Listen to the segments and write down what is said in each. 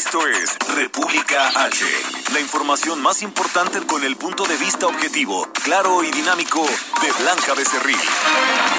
Esto es República H. La información más importante con el punto de vista objetivo, claro y dinámico de Blanca Becerril.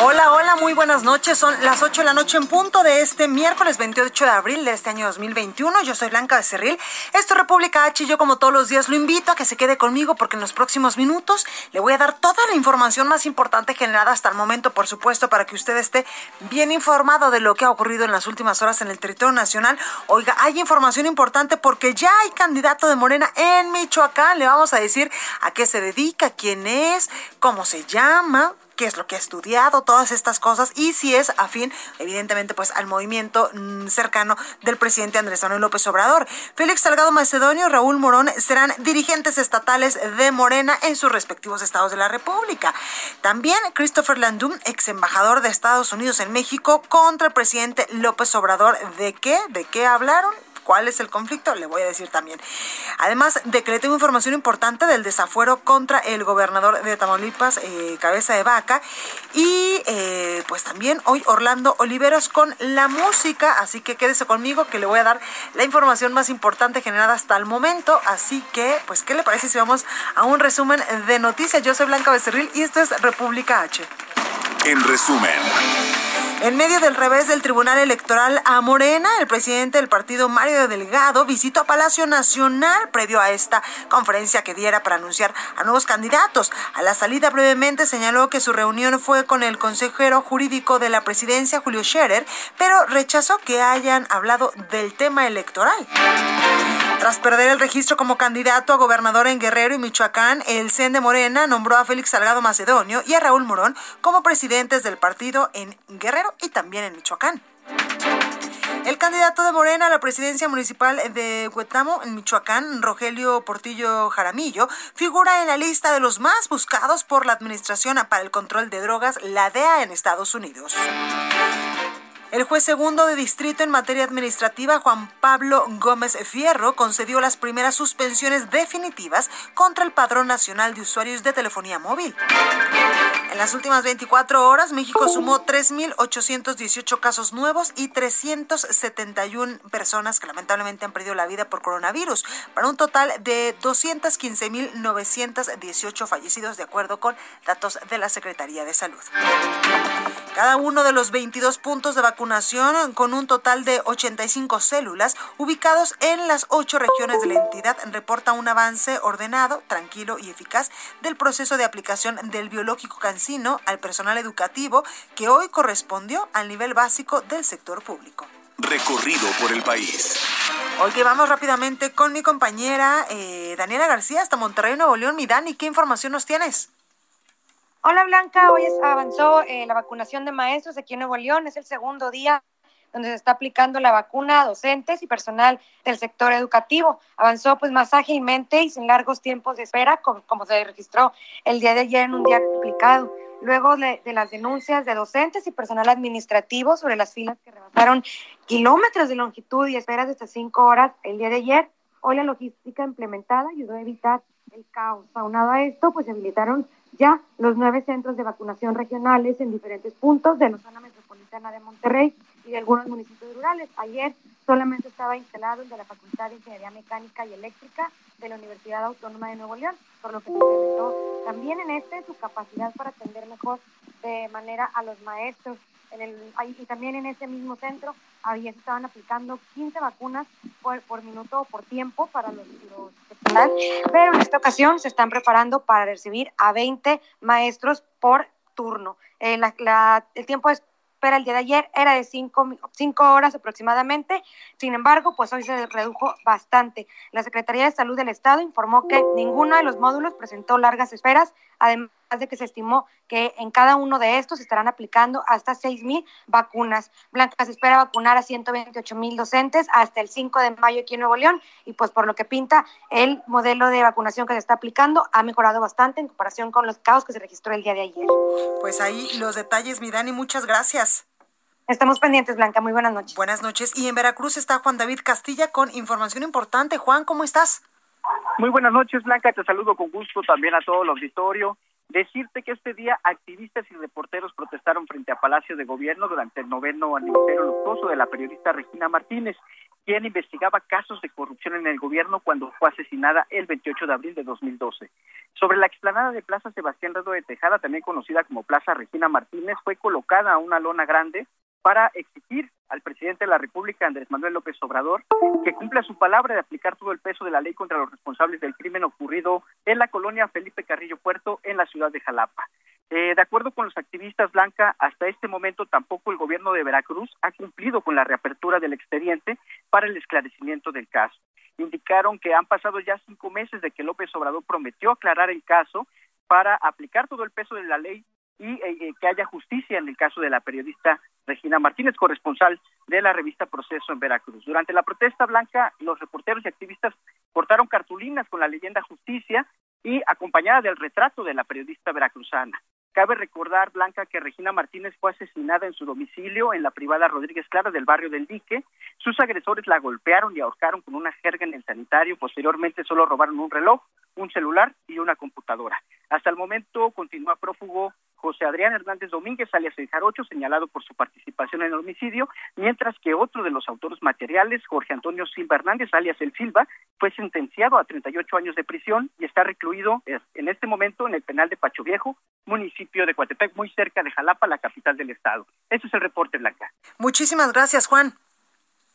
Hola, hola, muy buenas noches. Son las 8 de la noche en punto de este miércoles 28 de abril de este año 2021. Yo soy Blanca Becerril. Esto es República H y yo como todos los días lo invito a que se quede conmigo porque en los próximos minutos le voy a dar toda la información más importante generada hasta el momento, por supuesto, para que usted esté bien informado de lo que ha ocurrido en las últimas horas en el territorio nacional. Oiga, hay información importante porque ya hay candidato de Morena en Michoacán. Le vamos a decir a qué se dedica, quién es, cómo se llama, qué es lo que ha estudiado, todas estas cosas y si es afín, evidentemente, pues al movimiento mm, cercano del presidente Andrés Manuel López Obrador. Félix Salgado Macedonio y Raúl Morón serán dirigentes estatales de Morena en sus respectivos estados de la República. También Christopher Landum, ex embajador de Estados Unidos en México, contra el presidente López Obrador. ¿De qué? ¿De qué hablaron? ¿Cuál es el conflicto? Le voy a decir también. Además de que le tengo información importante del desafuero contra el gobernador de Tamaulipas, eh, Cabeza de Vaca. Y eh, pues también hoy Orlando Oliveros con la música. Así que quédese conmigo que le voy a dar la información más importante generada hasta el momento. Así que, pues, ¿qué le parece si vamos a un resumen de noticias? Yo soy Blanca Becerril y esto es República H. En resumen. En medio del revés del Tribunal Electoral a Morena, el presidente del partido Mario Delgado visitó a Palacio Nacional previo a esta conferencia que diera para anunciar a nuevos candidatos. A la salida brevemente señaló que su reunión fue con el consejero jurídico de la presidencia, Julio Scherer, pero rechazó que hayan hablado del tema electoral. Tras perder el registro como candidato a gobernador en Guerrero y Michoacán, el CEN de Morena nombró a Félix Salgado Macedonio y a Raúl Morón como presidentes del partido en Guerrero y también en Michoacán. El candidato de Morena a la presidencia municipal de Huetamo, en Michoacán, Rogelio Portillo Jaramillo, figura en la lista de los más buscados por la Administración para el Control de Drogas, la DEA, en Estados Unidos. El juez segundo de distrito en materia administrativa, Juan Pablo Gómez Fierro, concedió las primeras suspensiones definitivas contra el Padrón Nacional de Usuarios de Telefonía Móvil. En las últimas 24 horas, México sumó 3.818 casos nuevos y 371 personas que lamentablemente han perdido la vida por coronavirus, para un total de 215.918 fallecidos, de acuerdo con datos de la Secretaría de Salud. Cada uno de los 22 puntos de vacunación, con un total de 85 células, ubicados en las ocho regiones de la entidad, reporta un avance ordenado, tranquilo y eficaz del proceso de aplicación del biológico cancino al personal educativo que hoy correspondió al nivel básico del sector público. Recorrido por el país. Hoy que vamos rápidamente con mi compañera eh, Daniela García hasta Monterrey, Nuevo León. Mi Dani, ¿qué información nos tienes? Hola Blanca, hoy avanzó eh, la vacunación de maestros aquí en Nuevo León, es el segundo día donde se está aplicando la vacuna a docentes y personal del sector educativo. Avanzó pues más ágilmente y sin largos tiempos de espera, como, se registró el día de ayer en un día complicado. Luego de, de, las denuncias de docentes y personal administrativo sobre las filas que rebasaron kilómetros de longitud y esperas de hasta cinco horas el día de ayer, hoy la logística implementada ayudó a evitar el caos. Aunado a esto, pues se habilitaron ya los nueve centros de vacunación regionales en diferentes puntos de la zona metropolitana de Monterrey y de algunos municipios rurales. Ayer solamente estaba instalado el de la Facultad de Ingeniería Mecánica y Eléctrica de la Universidad Autónoma de Nuevo León, por lo que se incrementó también en este su capacidad para atender mejor de manera a los maestros. En el, y también en ese mismo centro había, estaban aplicando 15 vacunas por, por minuto o por tiempo para los, los pero en esta ocasión se están preparando para recibir a 20 maestros por turno. Eh, la, la, el tiempo de espera el día de ayer era de 5 horas aproximadamente, sin embargo, pues hoy se redujo bastante. La Secretaría de Salud del Estado informó que ninguno de los módulos presentó largas esperas, además de que se estimó que en cada uno de estos estarán aplicando hasta 6 mil vacunas. Blanca se espera vacunar a 128 mil docentes hasta el 5 de mayo aquí en Nuevo León y pues por lo que pinta el modelo de vacunación que se está aplicando ha mejorado bastante en comparación con los caos que se registró el día de ayer. Pues ahí los detalles, mi Dani, muchas gracias. Estamos pendientes, Blanca. Muy buenas noches. Buenas noches. Y en Veracruz está Juan David Castilla con información importante. Juan, ¿cómo estás? Muy buenas noches, Blanca. Te saludo con gusto también a todo el auditorio. Decirte que este día activistas y reporteros protestaron frente a Palacio de Gobierno durante el noveno aniversario luctuoso de la periodista Regina Martínez, quien investigaba casos de corrupción en el gobierno cuando fue asesinada el 28 de abril de 2012. Sobre la explanada de Plaza Sebastián Redo de Tejada, también conocida como Plaza Regina Martínez, fue colocada una lona grande para exigir al presidente de la República, Andrés Manuel López Obrador, que cumpla su palabra de aplicar todo el peso de la ley contra los responsables del crimen ocurrido en la colonia Felipe Carrillo Puerto, en la ciudad de Jalapa. Eh, de acuerdo con los activistas Blanca, hasta este momento tampoco el gobierno de Veracruz ha cumplido con la reapertura del expediente para el esclarecimiento del caso. Indicaron que han pasado ya cinco meses de que López Obrador prometió aclarar el caso para aplicar todo el peso de la ley y eh, eh, que haya justicia en el caso de la periodista Regina Martínez, corresponsal de la revista Proceso en Veracruz. Durante la protesta blanca, los reporteros y activistas portaron cartulinas con la leyenda justicia y acompañada del retrato de la periodista veracruzana. Cabe recordar, Blanca, que Regina Martínez fue asesinada en su domicilio en la privada Rodríguez Clara del barrio del Dique. Sus agresores la golpearon y ahorcaron con una jerga en el sanitario. Posteriormente solo robaron un reloj, un celular y una computadora. Hasta el momento continúa prófugo José Adrián Hernández Domínguez, alias el Jarocho, señalado por su participación en el homicidio, mientras que otro de los autores materiales, Jorge Antonio Silva Hernández, alias el Silva, fue sentenciado a 38 años de prisión y está recluido en este momento en el penal de Pacho Viejo, municipio de Coatepec, muy cerca de Jalapa, la capital del estado. Ese es el reporte, Blanca. Muchísimas gracias, Juan.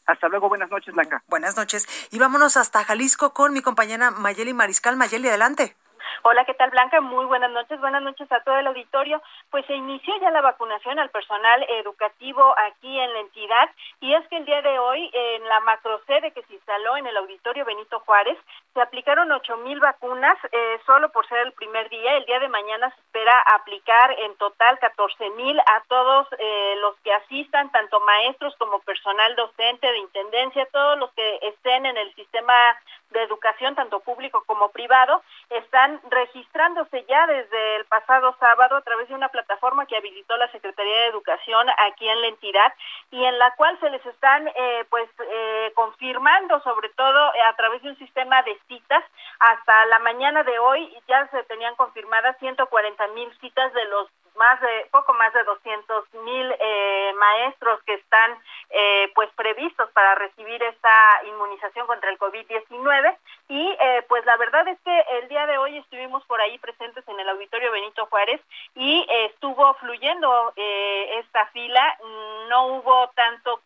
Hasta luego, buenas noches, Blanca. Buenas noches. Y vámonos hasta Jalisco con mi compañera Mayeli Mariscal. Mayeli, adelante. Hola, ¿qué tal Blanca? Muy buenas noches, buenas noches a todo el auditorio. Pues se inició ya la vacunación al personal educativo aquí en la entidad y es que el día de hoy en la macrosede que se instaló en el auditorio Benito Juárez se aplicaron ocho mil vacunas eh, solo por ser el primer día. El día de mañana se espera aplicar en total catorce mil a todos eh, los que asistan, tanto maestros como personal docente de intendencia, todos los que estén en el sistema de educación, tanto público como privado, están registrándose ya desde el pasado sábado a través de una plataforma que habilitó la Secretaría de Educación aquí en la entidad y en la cual se les están eh, pues eh, confirmando sobre todo a través de un sistema de citas. Hasta la mañana de hoy ya se tenían confirmadas 140 mil citas de los más de poco más de 200 mil eh, maestros que están eh, pues previstos para recibir esta inmunización contra el COVID-19 y eh, pues la verdad es que el día de hoy estuvimos por ahí presentes en el auditorio Benito Juárez y estuvo fluyendo esta fila, no hubo tanto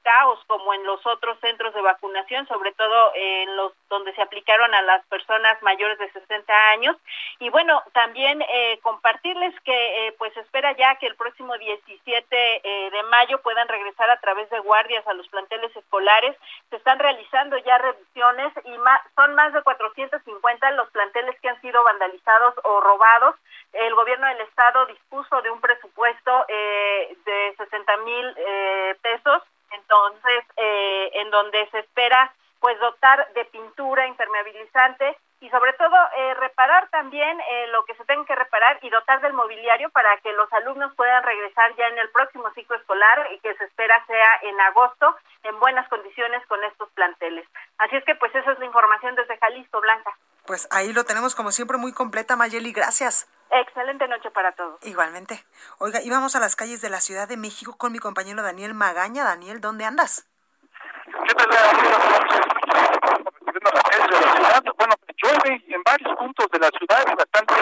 como en los otros centros de vacunación, sobre todo en los donde se aplicaron a las personas mayores de 60 años y bueno, también compartirles que pues espero ya que el próximo 17 eh, de mayo puedan regresar a través de guardias a los planteles escolares. Se están realizando ya revisiones y son más de 450 los planteles que han sido vandalizados o robados. El gobierno del estado dispuso de un presupuesto eh, de 60 mil eh, pesos, entonces en donde se espera pues dotar de pintura impermeabilizante y sobre todo eh, reparar también eh, lo que se tenga que reparar y dotar del mobiliario para que los alumnos puedan regresar ya en el próximo ciclo escolar y que se espera sea en agosto en buenas condiciones con estos planteles. Así es que pues esa es la información desde Jalisco, Blanca. Pues ahí lo tenemos como siempre muy completa, Mayeli, gracias. Excelente noche para todos. Igualmente. Oiga, íbamos a las calles de la Ciudad de México con mi compañero Daniel Magaña. Daniel, ¿dónde andas? ¿Qué tal? Bueno, llueve en varios puntos de la ciudad y bastante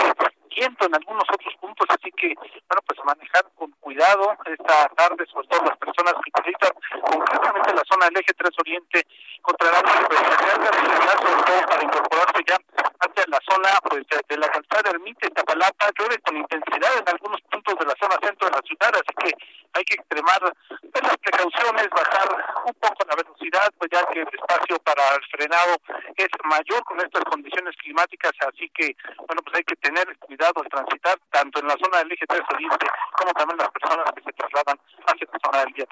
en algunos otros puntos, así que, bueno, pues manejar con cuidado esta tarde, sobre todo las personas que utilizan concretamente la zona del eje 3 Oriente contra la sobre para incorporarse ya hacia la zona pues de la calzada Ermita y Tapalapa. Llueve con intensidad en algunos puntos de la zona centro de la ciudad, así que hay que extremar pues, las precauciones, bajar un poco la velocidad, pues ya que el espacio para el frenado es mayor con estas condiciones climáticas, así que bueno pues hay que tener cuidado al transitar tanto en la zona del eje 3 oriente como también las personas que se trasladan hacia la zona del día.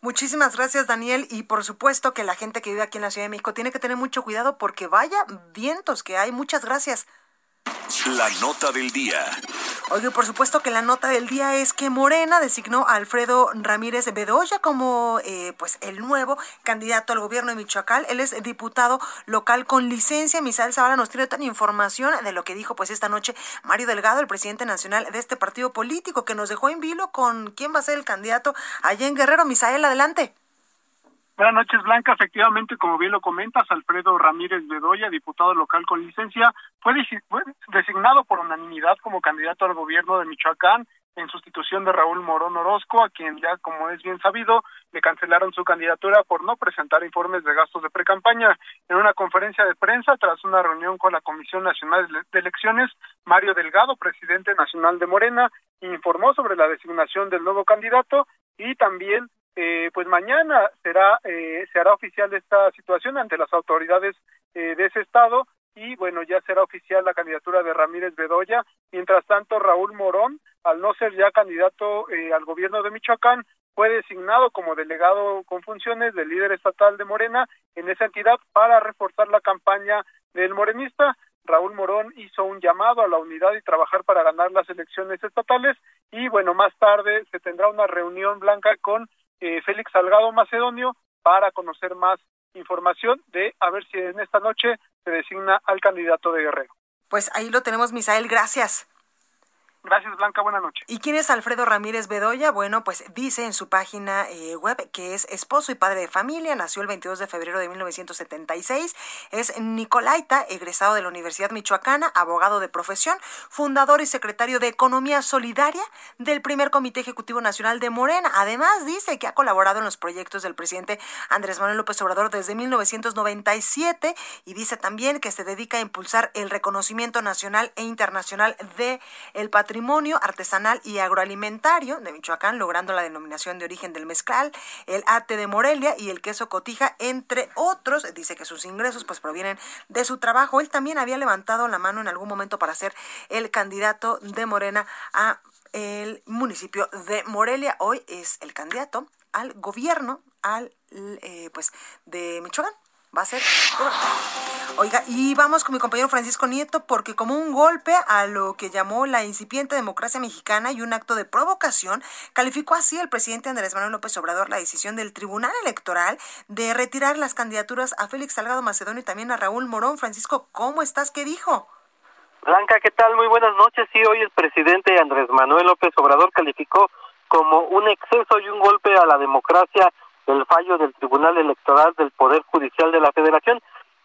Muchísimas gracias, Daniel. Y por supuesto que la gente que vive aquí en la Ciudad de México tiene que tener mucho cuidado porque vaya vientos que hay. Muchas gracias. La nota del día. Oye, por supuesto que la nota del día es que Morena designó a Alfredo Ramírez Bedoya como eh, pues el nuevo candidato al gobierno de Michoacán. Él es diputado local con licencia. Misael Zavala nos tiene tan información de lo que dijo pues esta noche Mario Delgado, el presidente nacional de este partido político, que nos dejó en vilo con quién va a ser el candidato allá en Guerrero. Misael, adelante. Buenas noches, Blanca. Efectivamente, como bien lo comentas, Alfredo Ramírez Bedoya, diputado local con licencia, fue designado por unanimidad como candidato al gobierno de Michoacán en sustitución de Raúl Morón Orozco, a quien ya, como es bien sabido, le cancelaron su candidatura por no presentar informes de gastos de precampaña. En una conferencia de prensa, tras una reunión con la Comisión Nacional de Elecciones, Mario Delgado, presidente nacional de Morena, informó sobre la designación del nuevo candidato y también eh, pues mañana será eh, se hará oficial esta situación ante las autoridades eh, de ese estado y bueno ya será oficial la candidatura de Ramírez Bedoya. Mientras tanto Raúl Morón al no ser ya candidato al gobierno de Michoacán fue designado como delegado con funciones del líder estatal de Morena en esa entidad para reforzar la campaña del morenista. Raúl Morón hizo un llamado a la unidad y trabajar para ganar las elecciones estatales y bueno, más tarde se tendrá una reunión blanca con eh, Félix Salgado Macedonio para conocer más información de a ver si en esta noche se designa al candidato de Guerrero. Pues ahí lo tenemos, Misael, gracias. Gracias, Blanca. Buenas noches. ¿Y quién es Alfredo Ramírez Bedoya? Bueno, pues dice en su página eh, web que es esposo y padre de familia, nació el 22 de febrero de 1976, es Nicolaita, egresado de la Universidad Michoacana, abogado de profesión, fundador y secretario de Economía Solidaria del primer Comité Ejecutivo Nacional de Morena. Además, dice que ha colaborado en los proyectos del presidente Andrés Manuel López Obrador desde 1997 y dice también que se dedica a impulsar el reconocimiento nacional e internacional de el patrimonio patrimonio artesanal y agroalimentario de Michoacán, logrando la denominación de origen del mezcal, el ate de Morelia y el queso cotija, entre otros. Dice que sus ingresos pues provienen de su trabajo. Él también había levantado la mano en algún momento para ser el candidato de Morena a el municipio de Morelia. Hoy es el candidato al gobierno al eh, pues de Michoacán va a ser Oiga, y vamos con mi compañero Francisco Nieto porque como un golpe a lo que llamó la incipiente democracia mexicana y un acto de provocación, calificó así el presidente Andrés Manuel López Obrador la decisión del Tribunal Electoral de retirar las candidaturas a Félix Salgado Macedonio y también a Raúl Morón. Francisco, ¿cómo estás? ¿Qué dijo? Blanca, ¿qué tal? Muy buenas noches. Sí, hoy el presidente Andrés Manuel López Obrador calificó como un exceso y un golpe a la democracia el fallo del Tribunal Electoral del Poder Judicial de la Federación,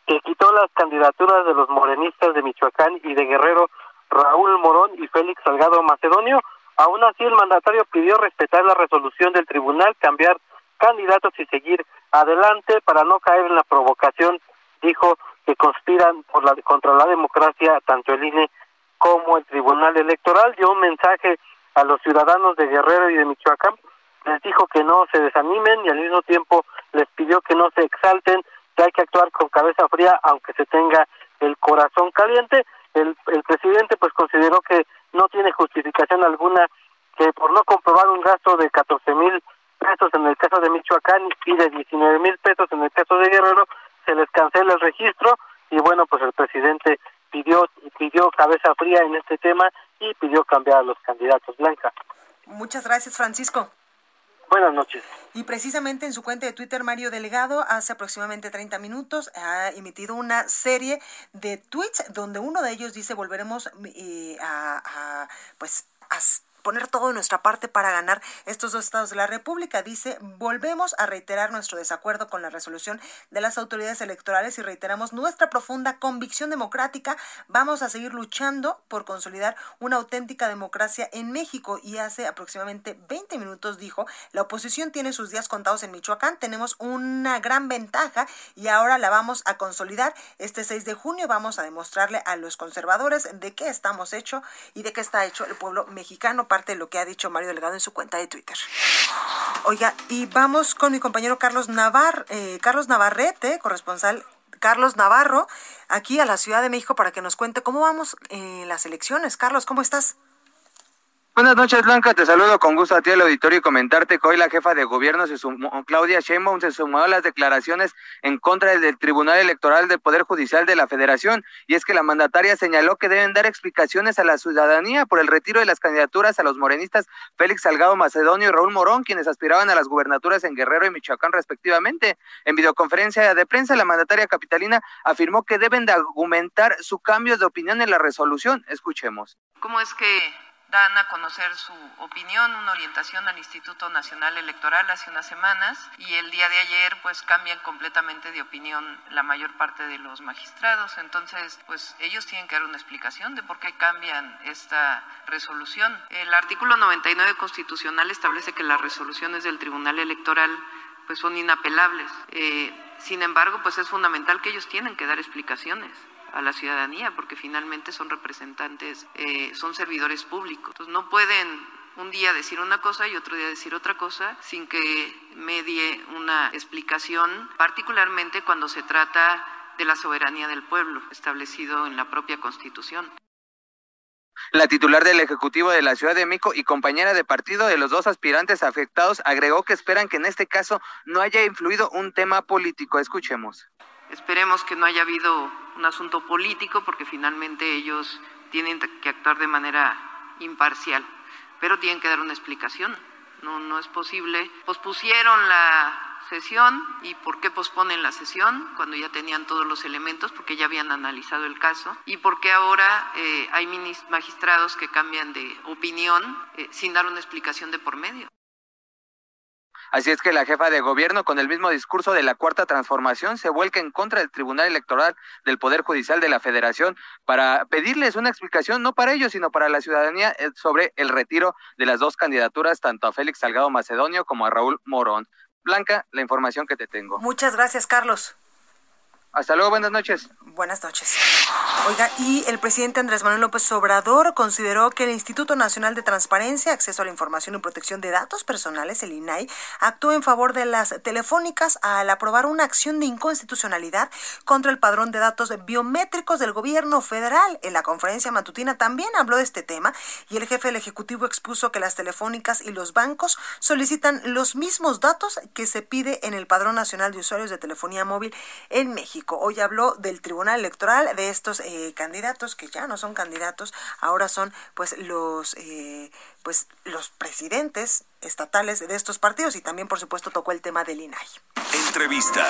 que quitó las candidaturas de los morenistas de Michoacán y de Guerrero, Raúl Morón y Félix Salgado Macedonio. Aún así, el mandatario pidió respetar la resolución del tribunal, cambiar candidatos y seguir adelante para no caer en la provocación, dijo que conspiran por la, contra la democracia tanto el INE como el Tribunal Electoral. Dio un mensaje a los ciudadanos de Guerrero y de Michoacán les dijo que no se desanimen y al mismo tiempo les pidió que no se exalten, que hay que actuar con cabeza fría aunque se tenga el corazón caliente. El, el presidente pues consideró que no tiene justificación alguna que por no comprobar un gasto de 14 mil pesos en el caso de Michoacán y de 19 mil pesos en el caso de Guerrero, se les cancela el registro y bueno, pues el presidente pidió, pidió cabeza fría en este tema y pidió cambiar a los candidatos. Blanca. Muchas gracias, Francisco. Buenas noches. Y precisamente en su cuenta de Twitter, Mario Delegado, hace aproximadamente 30 minutos, ha emitido una serie de tweets donde uno de ellos dice volveremos eh, a, pues, poner todo de nuestra parte para ganar estos dos estados de la República. Dice, volvemos a reiterar nuestro desacuerdo con la resolución de las autoridades electorales y reiteramos nuestra profunda convicción democrática. Vamos a seguir luchando por consolidar una auténtica democracia en México. Y hace aproximadamente 20 minutos dijo, la oposición tiene sus días contados en Michoacán, tenemos una gran ventaja y ahora la vamos a consolidar. Este 6 de junio vamos a demostrarle a los conservadores de qué estamos hechos y de qué está hecho el pueblo mexicano, parte de lo que ha dicho Mario Delgado en su cuenta de Twitter. Oiga, y vamos con mi compañero Carlos Navar, eh, Carlos Navarrete, corresponsal Carlos Navarro, aquí a la Ciudad de México para que nos cuente cómo vamos en las elecciones. Carlos, ¿cómo estás? Buenas noches, Blanca. Te saludo con gusto a ti al auditorio y comentarte que hoy la jefa de gobierno, se sumó, Claudia Sheinbaum, se sumó a las declaraciones en contra del Tribunal Electoral del Poder Judicial de la Federación. Y es que la mandataria señaló que deben dar explicaciones a la ciudadanía por el retiro de las candidaturas a los morenistas Félix Salgado Macedonio y Raúl Morón, quienes aspiraban a las gubernaturas en Guerrero y Michoacán respectivamente. En videoconferencia de prensa, la mandataria capitalina afirmó que deben de argumentar su cambio de opinión en la resolución. Escuchemos. ¿Cómo es que dan a conocer su opinión, una orientación al Instituto Nacional Electoral hace unas semanas y el día de ayer pues cambian completamente de opinión la mayor parte de los magistrados. Entonces pues ellos tienen que dar una explicación de por qué cambian esta resolución. El artículo 99 constitucional establece que las resoluciones del Tribunal Electoral pues son inapelables. Eh, sin embargo, pues es fundamental que ellos tienen que dar explicaciones a la ciudadanía, porque finalmente son representantes, eh, son servidores públicos. Entonces no pueden un día decir una cosa y otro día decir otra cosa sin que medie una explicación, particularmente cuando se trata de la soberanía del pueblo, establecido en la propia Constitución. La titular del Ejecutivo de la Ciudad de México y compañera de partido de los dos aspirantes afectados agregó que esperan que en este caso no haya influido un tema político. Escuchemos. Esperemos que no haya habido un asunto político porque finalmente ellos tienen que actuar de manera imparcial, pero tienen que dar una explicación. No, no es posible. Pospusieron la sesión y por qué posponen la sesión cuando ya tenían todos los elementos, porque ya habían analizado el caso y porque ahora eh, hay magistrados que cambian de opinión eh, sin dar una explicación de por medio. Así es que la jefa de gobierno, con el mismo discurso de la cuarta transformación, se vuelca en contra del Tribunal Electoral del Poder Judicial de la Federación para pedirles una explicación, no para ellos, sino para la ciudadanía, eh, sobre el retiro de las dos candidaturas, tanto a Félix Salgado Macedonio como a Raúl Morón. Blanca, la información que te tengo. Muchas gracias, Carlos. Hasta luego, buenas noches. Buenas noches. Oiga, y el presidente Andrés Manuel López Obrador consideró que el Instituto Nacional de Transparencia, Acceso a la Información y Protección de Datos Personales, el INAI, actuó en favor de las telefónicas al aprobar una acción de inconstitucionalidad contra el padrón de datos biométricos del gobierno federal. En la conferencia matutina también habló de este tema y el jefe del Ejecutivo expuso que las telefónicas y los bancos solicitan los mismos datos que se pide en el Padrón Nacional de Usuarios de Telefonía Móvil en México. Hoy habló del Tribunal Electoral, de estos eh, candidatos que ya no son candidatos, ahora son pues los eh, pues los presidentes estatales de estos partidos y también por supuesto tocó el tema del INAI. Entrevista.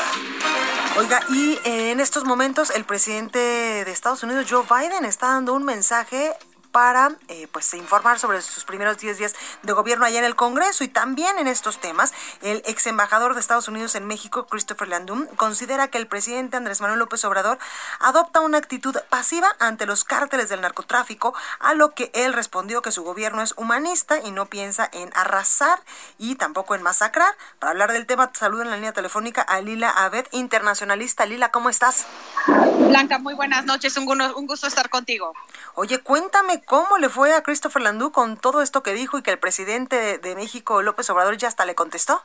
Oiga, y en estos momentos el presidente de Estados Unidos, Joe Biden, está dando un mensaje para eh, pues informar sobre sus primeros 10 días de gobierno allá en el Congreso y también en estos temas. El ex embajador de Estados Unidos en México, Christopher Landum, considera que el presidente Andrés Manuel López Obrador adopta una actitud pasiva ante los cárteles del narcotráfico, a lo que él respondió que su gobierno es humanista y no piensa en arrasar y tampoco en masacrar. Para hablar del tema, saludo en la línea telefónica a Lila Abed, internacionalista. Lila, ¿cómo estás? Blanca, muy buenas noches, un, un gusto estar contigo. Oye, cuéntame cómo le fue a Christopher Landú con todo esto que dijo y que el presidente de, México, López Obrador, ya hasta le contestó.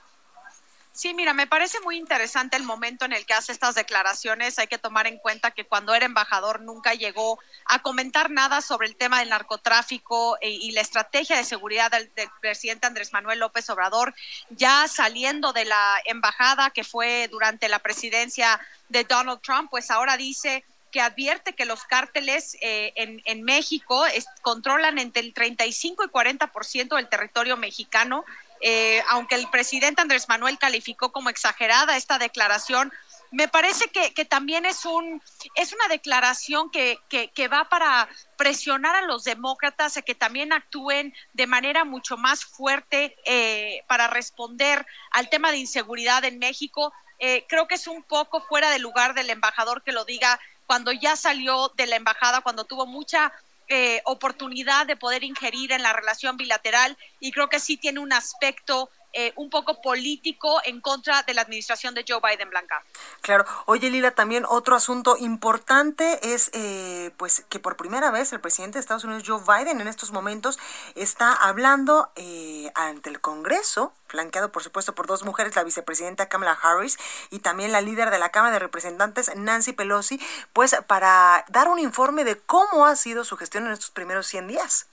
Sí, mira, me parece muy interesante el momento en el que hace estas declaraciones. Hay que tomar en cuenta que cuando era embajador nunca llegó a comentar nada sobre el tema del narcotráfico e, y la estrategia de seguridad del, presidente Andrés Manuel López Obrador, ya saliendo de la embajada que fue durante la presidencia de Donald Trump, pues ahora dice que advierte que los cárteles eh, en, en, México controlan entre el 35 y 40% del territorio mexicano. Eh, aunque el presidente Andrés Manuel calificó como exagerada esta declaración, me parece que, que también es, un, es una declaración que, que, va para presionar a los demócratas a que también actúen de manera mucho más fuerte eh, para responder al tema de inseguridad en México. Eh, creo que es un poco fuera de lugar del embajador que lo diga cuando ya salió de la embajada, cuando tuvo mucha eh, oportunidad de poder ingerir en la relación bilateral y creo que sí tiene un aspecto eh, un poco político en contra de la administración de Joe Biden Blanca. Claro. Oye, Lila, también otro asunto importante es eh, pues que por primera vez el presidente de Estados Unidos, Joe Biden, en estos momentos está hablando eh, ante el Congreso, flanqueado por supuesto por dos mujeres, la vicepresidenta Kamala Harris y también la líder de la Cámara de Representantes, Nancy Pelosi, pues para dar un informe de cómo ha sido su gestión en estos primeros 100 días.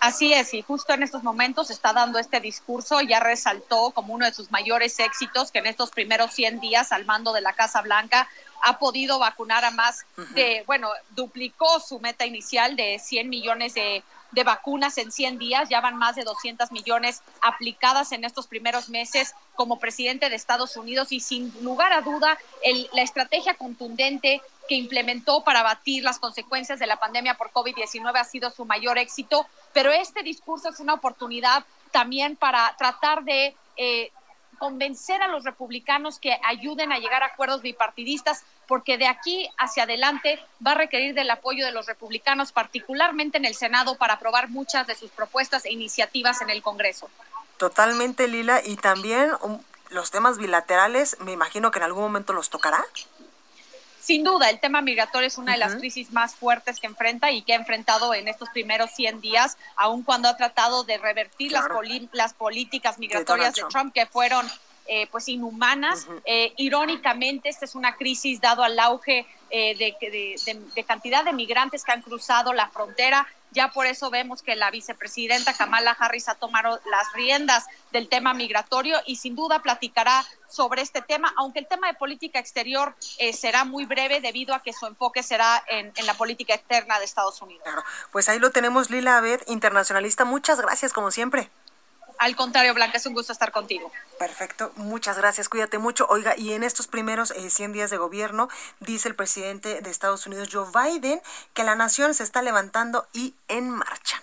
Así es, y justo en estos momentos está dando este discurso, ya resaltó como uno de sus mayores éxitos que en estos primeros 100 días al mando de la Casa Blanca ha podido vacunar a más de, bueno, duplicó su meta inicial de 100 millones de, de vacunas en 100 días, ya van más de 200 millones aplicadas en estos primeros meses como presidente de Estados Unidos. Y sin lugar a duda el, la estrategia contundente que implementó para batir las consecuencias de la pandemia por COVID-19 ha sido su mayor éxito, pero este discurso es una oportunidad también para tratar de eh, convencer a los republicanos que ayuden a llegar a acuerdos bipartidistas, porque de aquí hacia adelante va a requerir del apoyo de los republicanos, particularmente en el Senado, para aprobar muchas de sus propuestas e iniciativas en el Congreso. Totalmente, Lila, y también um, los temas bilaterales, me imagino que en algún momento los tocará. Sin duda, el tema migratorio es una de las crisis más fuertes que enfrenta y que ha enfrentado en estos primeros 100 días, aun cuando ha tratado de revertir las, las, políticas migratorias de, Trump. que fueron eh, pues inhumanas. eh, irónicamente, esta es una crisis dado al auge eh, de, de, cantidad de migrantes que han cruzado la frontera. Ya por eso vemos que la vicepresidenta Kamala Harris ha tomado las riendas del tema migratorio y sin duda platicará sobre este tema, aunque el tema de política exterior eh, será muy breve debido a que su enfoque será en, en, la política externa de Estados Unidos. Claro, pues ahí lo tenemos, Lila Abed, internacionalista. Muchas gracias, como siempre. Al contrario, Blanca, es un gusto estar contigo. Perfecto, muchas gracias, cuídate mucho. Oiga, y en estos primeros eh, 100 días de gobierno, dice el presidente de Estados Unidos, Joe Biden, que la nación se está levantando y en marcha.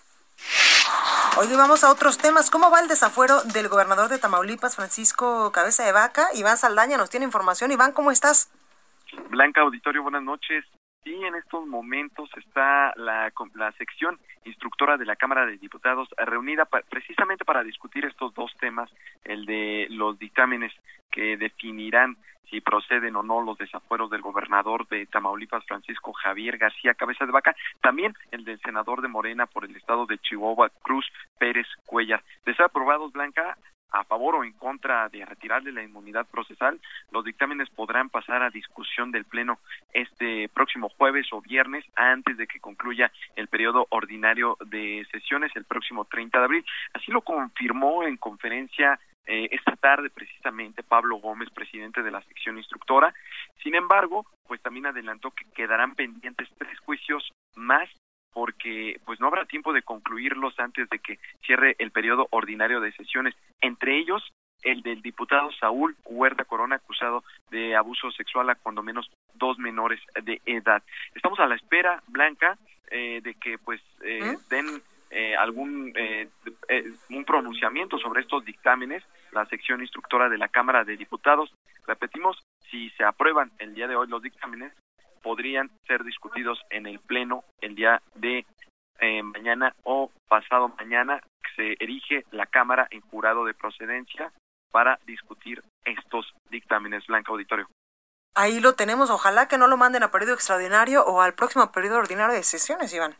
Hoy vamos a otros temas. ¿Cómo va el desafuero del gobernador de Tamaulipas, Francisco Cabeza de Vaca? Iván Saldaña nos tiene información. Iván, ¿cómo estás? Blanca Auditorio, buenas noches. Sí, en estos momentos está la, la sección instructora de la Cámara de Diputados reunida precisamente para discutir estos dos temas, el de los dictámenes que definirán si proceden o no los desafueros del gobernador de Tamaulipas, Francisco Javier García Cabeza de Vaca, también el del senador de Morena por el estado de Chihuahua, Cruz Pérez Cuellar. De ser aprobados, Blanca, a favor o en contra de retirarle la inmunidad procesal, los dictámenes podrán pasar a discusión del Pleno este próximo jueves o viernes antes de que concluya el periodo ordinario de sesiones el próximo 30 de abril. Así lo confirmó en conferencia eh, esta tarde precisamente Pablo Gómez, presidente de la sección instructora. Sin embargo, pues también adelantó que quedarán pendientes tres juicios más porque pues no habrá tiempo de concluirlos antes de que cierre el periodo ordinario de sesiones, entre ellos el del diputado Saúl Huerta Corona acusado de abuso sexual a cuando menos dos menores de edad. Estamos a la espera, Blanca, eh, de que pues eh, ¿Eh? den eh, algún eh, eh, un pronunciamiento sobre estos dictámenes la sección instructora de la Cámara de Diputados repetimos si se aprueban el día de hoy los dictámenes podrían ser discutidos en el pleno el día de eh, mañana o pasado mañana. Se erige la cámara en jurado de procedencia para discutir estos dictámenes blanca auditorio. Ahí lo tenemos. Ojalá que no lo manden a periodo extraordinario o al próximo periodo ordinario de sesiones Iván.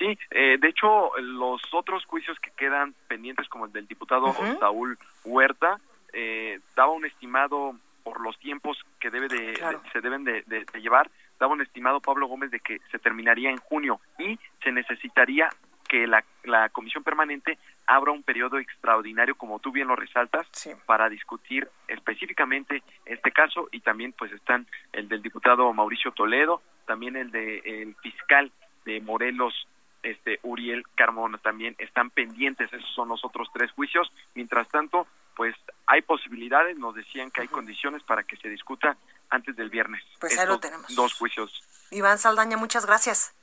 Sí, eh, de hecho, los otros juicios que quedan pendientes, como el del diputado uh -huh. Saúl Huerta, eh, daba un estimado por los tiempos que debe de, claro. de se deben de, de, de, llevar, daba un estimado Pablo Gómez de que se terminaría en junio y se necesitaría que la, la comisión permanente abra un periodo extraordinario, como tú bien lo resaltas, sí. para discutir específicamente este caso y también pues están el del diputado Mauricio Toledo, también el de el fiscal de Morelos este Uriel Carmona también están pendientes, esos son los otros tres juicios. Mientras tanto, pues hay posibilidades, nos decían que hay condiciones para que se discuta antes del viernes. Pues ahí lo tenemos. Dos juicios. Iván Saldaña, muchas gracias.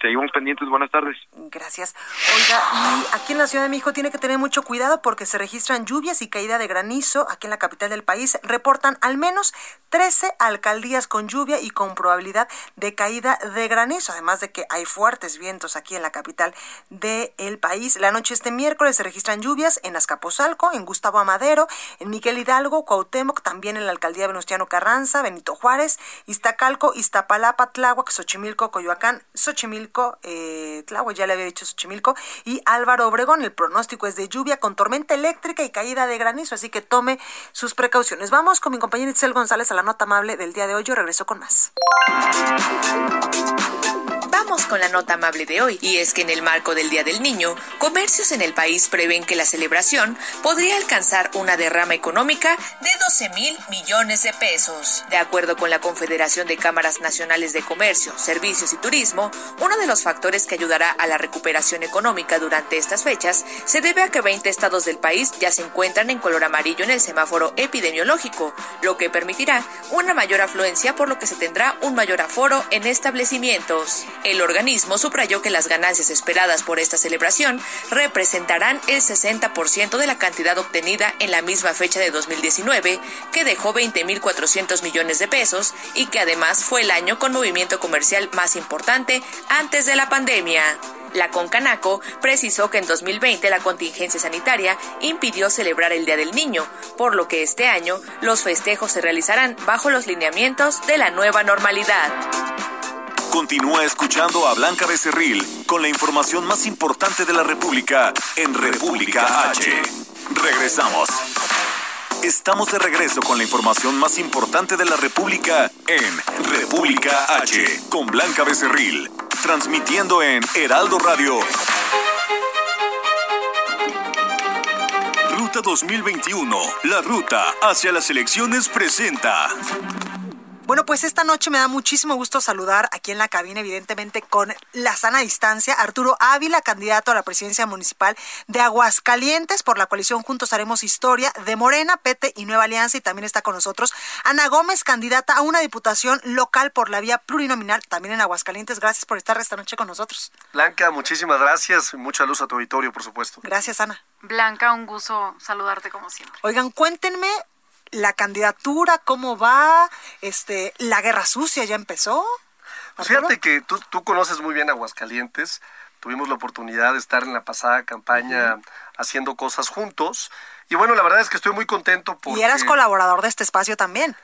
Seguimos pendientes, buenas tardes. Gracias. Oiga, y aquí en la Ciudad de México tiene que tener mucho cuidado porque se registran lluvias y caída de granizo aquí en la capital del país. Reportan al menos 13 alcaldías con lluvia y con probabilidad de caída de granizo, además de que hay fuertes vientos aquí en la capital del país. La noche este miércoles se registran lluvias en Azcapotzalco, en Gustavo Amadero, en Miguel Hidalgo, Cuauhtémoc, también en la alcaldía Venustiano Carranza, Benito Juárez, Iztacalco, Iztapalapa, Tláhuac, Xochimilco, Coyoacán, Xochimilco, eh, ya le había dicho Xochimilco, y Álvaro Obregón. El pronóstico es de lluvia con tormenta eléctrica y caída de granizo, así que tome sus precauciones. Vamos con mi compañero Itzel González a la nota amable del día de hoy. Yo regreso con más. Vamos con la nota amable de hoy, y es que en el marco del Día del Niño, comercios en el país prevén que la celebración podría alcanzar una derrama económica de 12 mil millones de pesos. De acuerdo con la Confederación de Cámaras Nacionales de Comercio, Servicios y Turismo, uno de los factores que ayudará a la recuperación económica durante estas fechas se debe a que 20 estados del país ya se encuentran en color amarillo en el semáforo epidemiológico, lo que permitirá una mayor afluencia por lo que se tendrá un mayor aforo en establecimientos. El organismo subrayó que las ganancias esperadas por esta celebración representarán el 60% de la cantidad obtenida en la misma fecha de 2019, que dejó 20.400 millones de pesos y que además fue el año con movimiento comercial más importante antes de la pandemia. La Concanaco precisó que en 2020 la contingencia sanitaria impidió celebrar el Día del Niño, por lo que este año los festejos se realizarán bajo los lineamientos de la nueva normalidad. Continúa escuchando a Blanca Becerril con la información más importante de la República en República H. Regresamos. Estamos de regreso con la información más importante de la República en República H con Blanca Becerril, transmitiendo en Heraldo Radio. Ruta 2021, la ruta hacia las elecciones presenta. Bueno, pues esta noche me da muchísimo gusto saludar aquí en la cabina, evidentemente con la sana distancia, Arturo Ávila, candidato a la presidencia municipal de Aguascalientes por la coalición Juntos Haremos Historia de Morena, Pete y Nueva Alianza. Y también está con nosotros Ana Gómez, candidata a una diputación local por la vía plurinominal, también en Aguascalientes. Gracias por estar esta noche con nosotros. Blanca, muchísimas gracias. Mucha luz a tu auditorio, por supuesto. Gracias, Ana. Blanca, un gusto saludarte como siempre. Oigan, cuéntenme la candidatura, cómo va, este, la guerra sucia ya empezó. Pues fíjate que tú, tú conoces muy bien Aguascalientes, tuvimos la oportunidad de estar en la pasada campaña haciendo cosas juntos, y bueno, la verdad es que estoy muy contento porque... Y eras colaborador de este espacio también.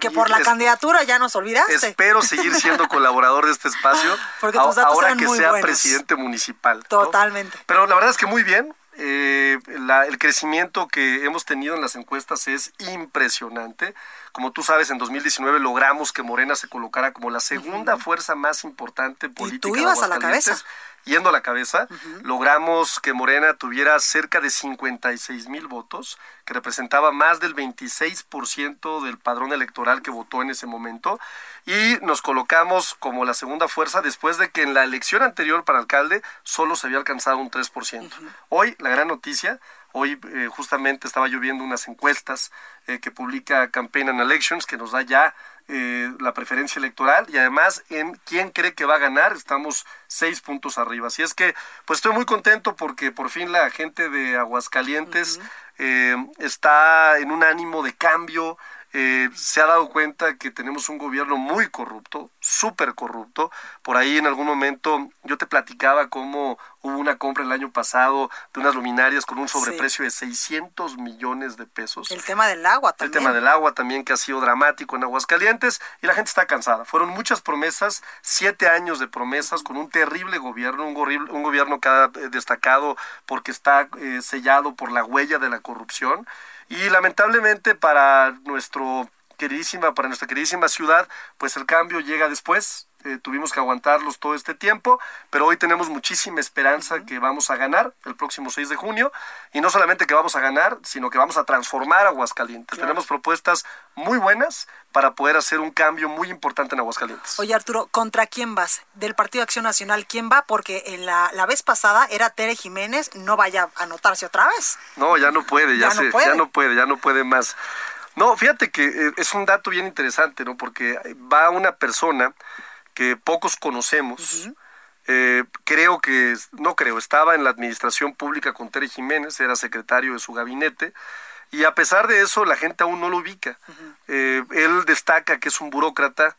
Que por la candidatura ya nos olvidaste. Espero seguir siendo colaborador de este espacio. Porque tus datos ahora que sea buenos. presidente municipal. Totalmente. Pero la verdad es que muy bien. Eh, la, el crecimiento que hemos tenido en las encuestas es impresionante. Como tú sabes, en 2019 logramos que Morena se colocara como la segunda fuerza más importante política. Y tú ibas a la cabeza. Yendo a la cabeza, logramos que Morena tuviera cerca de 56 mil votos, que representaba más del 26% del padrón electoral que votó en ese momento, y nos colocamos como la segunda fuerza después de que en la elección anterior para alcalde solo se había alcanzado un 3%. Hoy, la gran noticia, Hoy eh, justamente estaba yo viendo unas encuestas eh, que publica Campaign and Elections que nos da ya eh, la preferencia electoral y además en quién cree que va a ganar estamos seis puntos arriba. Así es que pues estoy muy contento porque por fin la gente de Aguascalientes está en un ánimo de cambio, eh, se ha dado cuenta que tenemos un gobierno muy corrupto, súper corrupto. Por ahí en algún momento yo te platicaba cómo hubo una compra el año pasado de unas luminarias con un sobreprecio de 600 millones de pesos. El tema del agua también. El tema del agua también que ha sido dramático en Aguascalientes y la gente está cansada. Fueron muchas promesas, siete años de promesas con un terrible gobierno, un, un gobierno que ha destacado porque está eh, sellado por la huella de la corrupción. Y lamentablemente para nuestro queridísima, para nuestra queridísima ciudad, pues el cambio llega después. Eh, tuvimos que aguantarlos todo este tiempo, pero hoy tenemos muchísima esperanza que vamos a ganar el próximo 6 de junio y no solamente que vamos a ganar, sino que vamos a transformar Aguascalientes. Tenemos propuestas muy buenas para poder hacer un cambio muy importante en Aguascalientes. Oye Arturo, ¿contra quién vas? Del Partido Acción Nacional, ¿quién va? Porque en la, la vez pasada era Tere Jiménez, no vaya a anotarse otra vez. No, ya no puede, ya, Ya no se, puede. ya no puede, ya no puede más. No, fíjate que eh, es un dato bien interesante, ¿no? Porque va una persona que pocos conocemos. eh, creo que, no creo, estaba en la administración pública con Tere Jiménez, era secretario de su gabinete, y a pesar de eso la gente aún no lo ubica. Eh, él destaca que es un burócrata,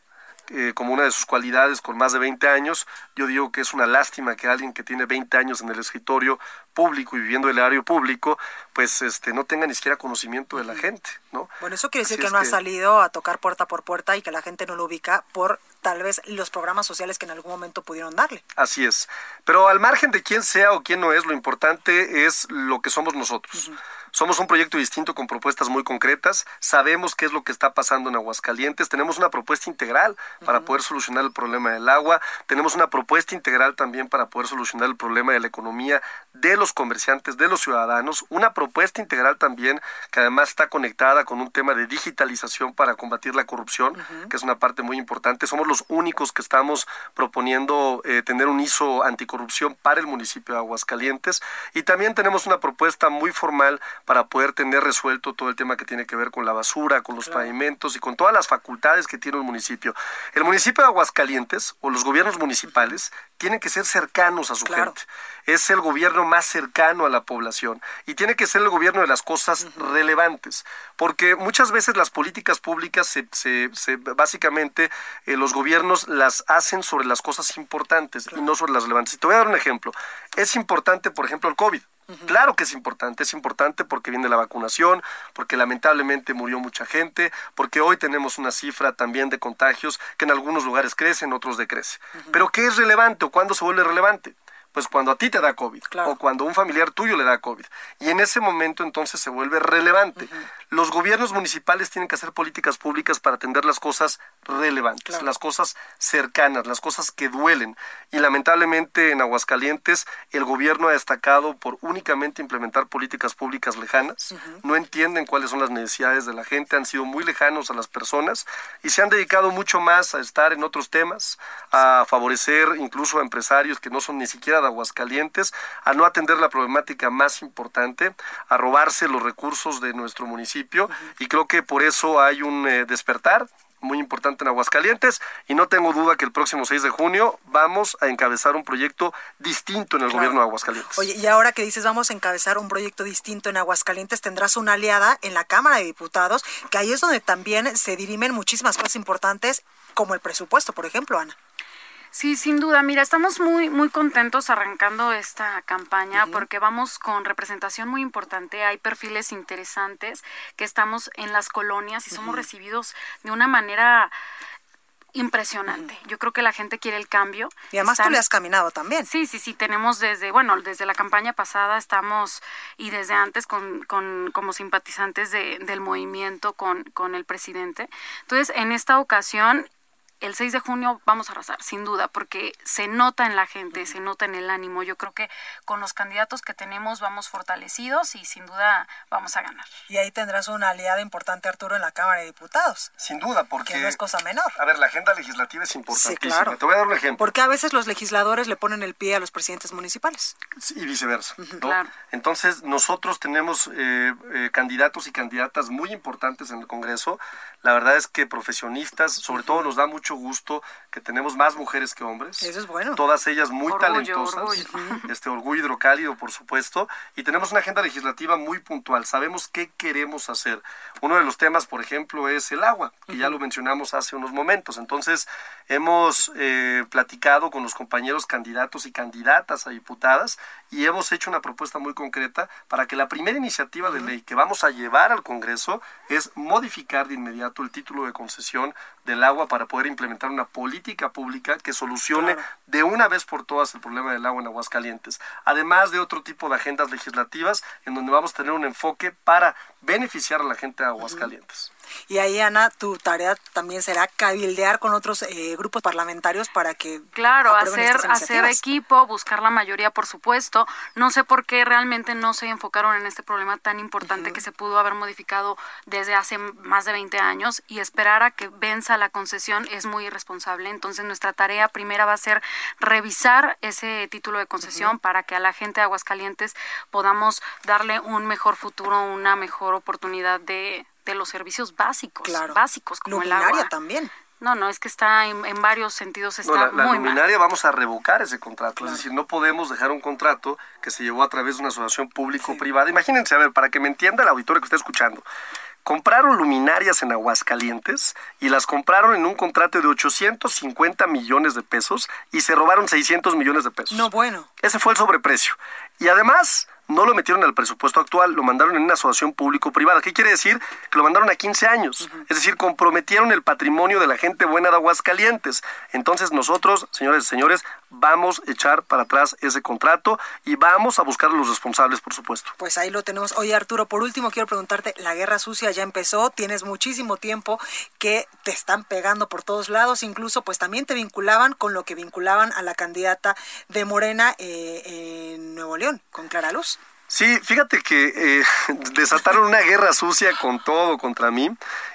eh, como una de sus cualidades con más de 20 años. Yo digo que es una lástima que alguien que tiene 20 años en el escritorio público y viviendo el área público, pues este no tenga ni siquiera conocimiento de la gente, ¿no? Bueno, eso quiere decir que no ha salido a tocar puerta por puerta y que la gente no lo ubica por tal vez los programas sociales que en algún momento pudieron darle. Así es. Pero al margen de quién sea o quién no es, lo importante es lo que somos nosotros. Somos un proyecto distinto con propuestas muy concretas. Sabemos qué es lo que está pasando en Aguascalientes. Tenemos una propuesta integral para poder solucionar el problema del agua. Tenemos una propuesta integral también para poder solucionar el problema de la economía de los comerciantes, de los ciudadanos. Una propuesta integral también que además está conectada con un tema de digitalización para combatir la corrupción, que es una parte muy importante. Somos los únicos que estamos proponiendo eh, tener un ISO anticorrupción para el municipio de Aguascalientes. Y también tenemos una propuesta muy formal para poder tener resuelto todo el tema que tiene que ver con la basura, con los pavimentos y con todas las facultades que tiene un municipio. El municipio de Aguascalientes o los gobiernos municipales tienen que ser cercanos a su gente. Es el gobierno más cercano a la población y tiene que ser el gobierno de las cosas relevantes, porque muchas veces las políticas públicas se, se- se- básicamente eh, los gobiernos las hacen sobre las cosas importantes y no sobre las relevantes. Y te voy a dar un ejemplo. Es importante, por ejemplo, el COVID. Claro que es importante, es importante porque viene la vacunación, porque lamentablemente murió mucha gente, porque hoy tenemos una cifra también de contagios que en algunos lugares crece, en otros decrece. Pero ¿qué es relevante o cuándo se vuelve relevante? Pues cuando a ti te da COVID o cuando un familiar tuyo le da COVID. Y en ese momento entonces se vuelve relevante. Los gobiernos municipales tienen que hacer políticas públicas para atender las cosas relevantes, las cosas cercanas, las cosas que duelen. Y lamentablemente en Aguascalientes el gobierno ha destacado por únicamente implementar políticas públicas lejanas. No entienden cuáles son las necesidades de la gente, han sido muy lejanos a las personas y se han dedicado mucho más a estar en otros temas, a favorecer incluso a empresarios que no son ni siquiera de Aguascalientes, a no atender la problemática más importante, a robarse los recursos de nuestro municipio y creo que por eso hay un eh, despertar muy importante en Aguascalientes y no tengo duda que el próximo 6 de junio vamos a encabezar un proyecto distinto en el Claro. gobierno de Aguascalientes. Oye, y ahora que dices vamos a encabezar un proyecto distinto en Aguascalientes, tendrás una aliada en la Cámara de Diputados, que ahí es donde también se dirimen muchísimas cosas importantes, como el presupuesto, por ejemplo, Ana. Sí, sin duda. Mira, estamos muy, muy contentos arrancando esta campaña porque vamos con representación muy importante. Hay perfiles interesantes que estamos en las colonias y somos Ujú. recibidos de una manera impresionante. Yo creo que la gente quiere el cambio. Y además tú Están- le has caminado también. Sí, sí, sí, tenemos desde, bueno, desde la campaña pasada estamos y desde antes con, con como simpatizantes de- del movimiento con, con el presidente. Entonces, en esta ocasión, el 6 de junio vamos a arrasar, sin duda, porque se nota en la gente, se nota en el ánimo. Yo creo que con los candidatos que tenemos vamos fortalecidos y sin duda vamos a ganar. Y ahí tendrás una aliada importante, Arturo, en la Cámara de Diputados. Sin duda, porque... Que no es cosa menor. A ver, la agenda legislativa es importantísima. claro. Te voy a dar un ejemplo. Porque a veces los legisladores le ponen el pie a los presidentes municipales. y viceversa. ¿no? claro. Entonces, nosotros tenemos eh, eh, candidatos y candidatas muy importantes en el Congreso. La verdad es que profesionistas, sobre todo nos da mucho gusto que tenemos más mujeres que hombres. Eso es bueno. Todas ellas muy Orgullo, talentosas. orgullo. Este orgullo hidrocálido, por supuesto. Y tenemos una agenda legislativa muy puntual. Sabemos qué queremos hacer. Uno de los temas, por ejemplo, es el agua, que ya lo mencionamos hace unos momentos. Entonces, hemos eh, platicado con los compañeros candidatos y candidatas a diputadas y hemos hecho una propuesta muy concreta para que la primera iniciativa de ley que vamos a llevar al Congreso es modificar de inmediato el título de concesión del agua para poder implementar una política pública que solucione Claro. de una vez por todas el problema del agua en Aguascalientes, además de otro tipo de agendas legislativas en donde vamos a tener un enfoque para beneficiar a la gente de Aguascalientes. Y ahí, Ana, tu tarea también será cabildear con otros eh, grupos parlamentarios para que... Claro, hacer, hacer equipo, buscar la mayoría, por supuesto. No sé por qué realmente no se enfocaron en este problema tan importante que se pudo haber modificado desde hace más de 20 años y esperar a que venza la concesión es muy irresponsable. Entonces, nuestra tarea primera va a ser revisar ese título de concesión para que a la gente de Aguascalientes podamos darle un mejor futuro, una mejor oportunidad de, de los servicios básicos, básicos como el agua. también. No, no, es que está en, varios sentidos está la, la luminaria vamos a revocar ese contrato, es decir, no podemos dejar un contrato que se llevó a través de una asociación público-privada. Imagínense, a ver, para que me entienda el auditorio que está escuchando, compraron luminarias en Aguascalientes y las compraron en un contrato de 850 millones de pesos y se robaron 600 millones de pesos. No, bueno. Ese fue el sobreprecio. Y además no lo metieron al presupuesto actual, lo mandaron en una asociación público-privada. ¿Qué quiere decir? Que lo mandaron a 15 años. Es decir, comprometieron el patrimonio de la gente buena de Aguascalientes. Entonces nosotros, señores y señores, vamos a echar para atrás ese contrato y vamos a buscar a los responsables, por supuesto. Pues ahí lo tenemos. Oye, Arturo, por último quiero preguntarte, la guerra sucia ya empezó, tienes muchísimo tiempo que te están pegando por todos lados, incluso pues también te vinculaban con lo que vinculaban a la candidata de Morena eh, en Nuevo León, con Clara Luz. Sí, fíjate que eh, desataron una guerra sucia con todo contra mí